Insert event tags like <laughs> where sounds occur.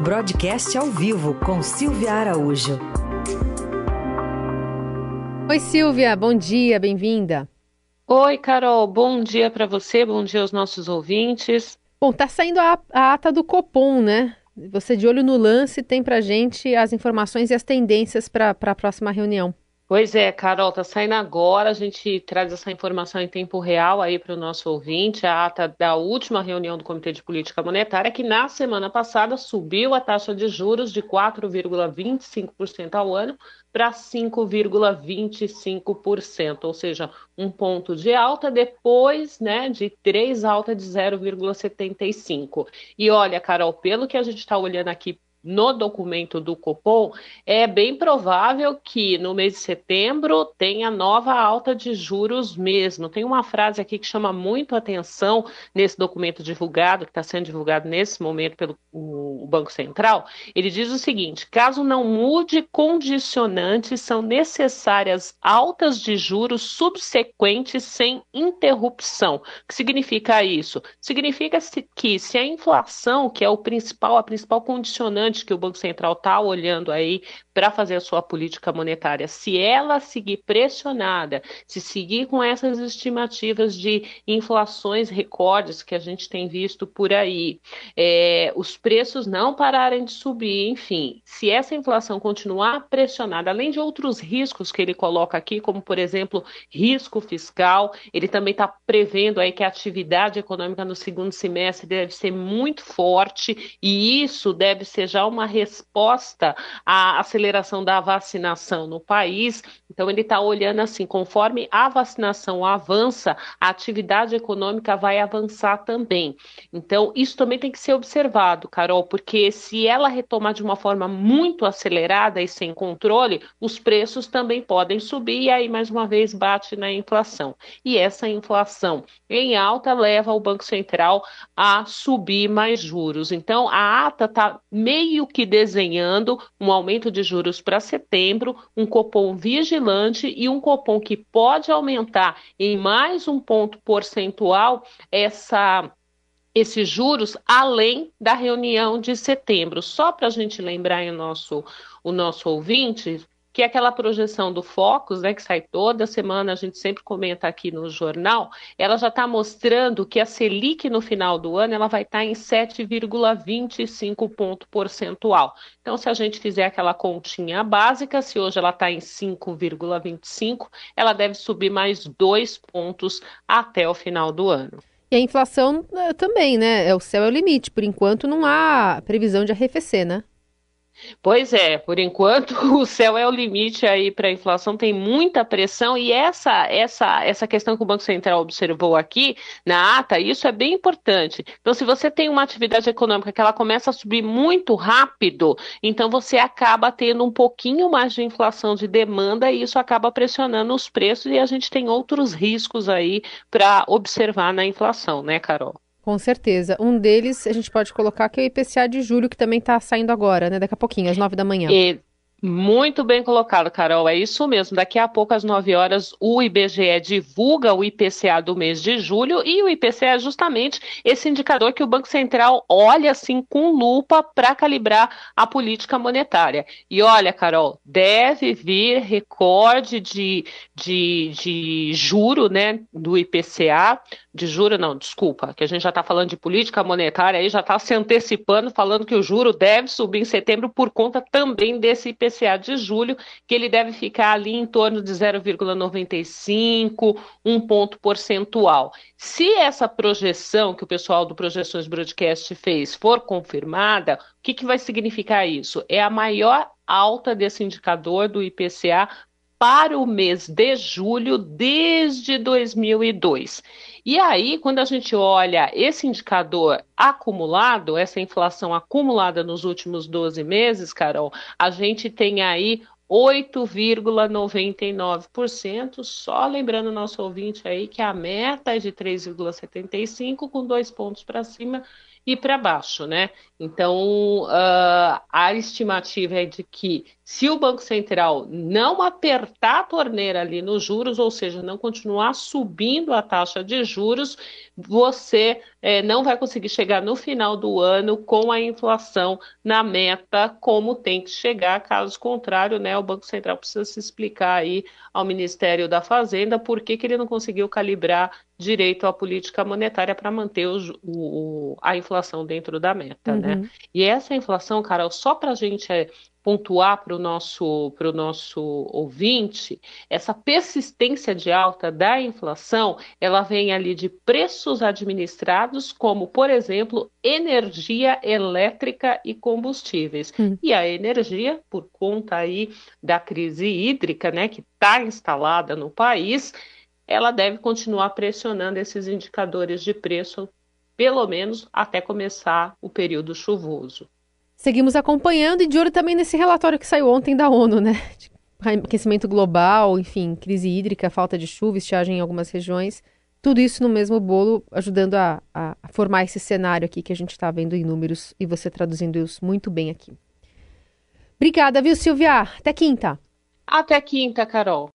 Broadcast ao vivo com Silvia Araújo. Oi, Silvia, bom dia, bem-vinda. Oi, Carol, bom dia para você, bom dia aos nossos ouvintes. Bom, tá saindo a, a ata do Copom, né? Você de olho no lance tem pra gente as informações e as tendências para a próxima reunião. Pois é, Carol, tá saindo agora. A gente traz essa informação em tempo real aí para o nosso ouvinte, a ata da última reunião do Comitê de Política Monetária, que na semana passada subiu a taxa de juros de 4,25% ao ano para 5,25%, ou seja, um ponto de alta depois né, de três alta de 0,75%. E olha, Carol, pelo que a gente está olhando aqui no documento do Copom, é bem provável que no mês de setembro tenha nova alta de juros mesmo. Tem uma frase aqui que chama muito atenção nesse documento divulgado, que está sendo divulgado nesse momento pelo o Banco Central. Ele diz o seguinte: caso não mude condicionantes, são necessárias altas de juros subsequentes sem interrupção. O que significa isso? Significa que se a inflação, que é o principal, a principal condicionante que o Banco Central está olhando aí para fazer a sua política monetária, se ela seguir pressionada, se seguir com essas estimativas de inflações recordes que a gente tem visto por aí, é, os preços não pararem de subir, enfim, se essa inflação continuar pressionada, além de outros riscos que ele coloca aqui, como por exemplo risco fiscal, ele também está prevendo aí que a atividade econômica no segundo semestre deve ser muito forte e isso deve ser já uma resposta à aceleração da vacinação no país. Então, ele está olhando assim: conforme a vacinação avança, a atividade econômica vai avançar também. Então, isso também tem que ser observado, Carol, porque se ela retomar de uma forma muito acelerada e sem controle, os preços também podem subir e aí, mais uma vez, bate na inflação. E essa inflação em alta leva o Banco Central a subir mais juros. Então, a ata está meio meio que desenhando um aumento de juros para setembro, um Copom vigilante e um Copom que pode aumentar em mais um ponto percentual essa esses juros além da reunião de setembro. Só para a gente lembrar o nosso, o nosso ouvinte, que é aquela projeção do Focus, né, que sai toda semana, a gente sempre comenta aqui no jornal, ela já está mostrando que a Selic no final do ano ela vai estar tá em 7,25 ponto percentual. Então, se a gente fizer aquela continha básica, se hoje ela está em 5,25, ela deve subir mais dois pontos até o final do ano. E a inflação eh, também, né? É o céu é o limite. Por enquanto não há previsão de arrefecer, né? Pois é, por enquanto <laughs> o céu é o limite aí para a inflação, tem muita pressão e essa essa essa questão que o Banco Central observou aqui na ata, isso é bem importante. Então, se você tem uma atividade econômica que ela começa a subir muito rápido, então você acaba tendo um pouquinho mais de inflação de demanda e isso acaba pressionando os preços e a gente tem outros riscos aí para observar na inflação, né, Carol? Com certeza. Um deles a gente pode colocar que é o IPCA de julho, que também está saindo agora, né? Daqui a pouquinho, às nove da manhã. E... Muito bem colocado, Carol. É isso mesmo. Daqui a pouco, às 9 horas, o IBGE divulga o IPCA do mês de julho e o IPCA é justamente esse indicador que o Banco Central olha assim com lupa para calibrar a política monetária. E olha, Carol, deve vir recorde de, de, de juro né, do IPCA de juro, não, desculpa, que a gente já está falando de política monetária, aí já está se antecipando, falando que o juro deve subir em setembro por conta também desse IPCA de julho, que ele deve ficar ali em torno de 0,95, um ponto percentual. Se essa projeção que o pessoal do Projeções Broadcast fez for confirmada, o que, que vai significar isso? É a maior alta desse indicador do IPCA para o mês de julho desde 2002. E aí, quando a gente olha esse indicador acumulado, essa inflação acumulada nos últimos 12 meses, Carol, a gente tem aí 8,99%, só lembrando o nosso ouvinte aí que a meta é de 3,75 com dois pontos para cima e para baixo, né? Então, uh, a estimativa é de que Se o Banco Central não apertar a torneira ali nos juros, ou seja, não continuar subindo a taxa de juros, você é, não vai conseguir chegar no final do ano com a inflação na meta, como tem que chegar, caso contrário, né, o Banco Central precisa se explicar aí ao Ministério da Fazenda por que, que ele não conseguiu calibrar direito à política monetária para manter o, o, a inflação dentro da meta, né? uhum. né? E essa inflação, Carol, só para a gente é, pontuar para o nosso, nosso ouvinte, essa persistência de alta da inflação, ela vem ali de preços administrados, como, por exemplo, energia elétrica e combustíveis. Hum. E a energia, por conta aí da crise hídrica, né, que está instalada no país, ela deve continuar pressionando esses indicadores de preço, pelo menos até começar o período chuvoso. Seguimos acompanhando e de olho também nesse relatório que saiu ontem da ONU, né? <laughs> De aquecimento global, enfim, crise hídrica, falta de chuva, estiagem em algumas regiões. Tudo isso no mesmo bolo, ajudando a, a formar esse cenário aqui que a gente está vendo em números e você traduzindo isso muito bem aqui. Obrigada, viu, Silvia? Até quinta. Até quinta, Carol.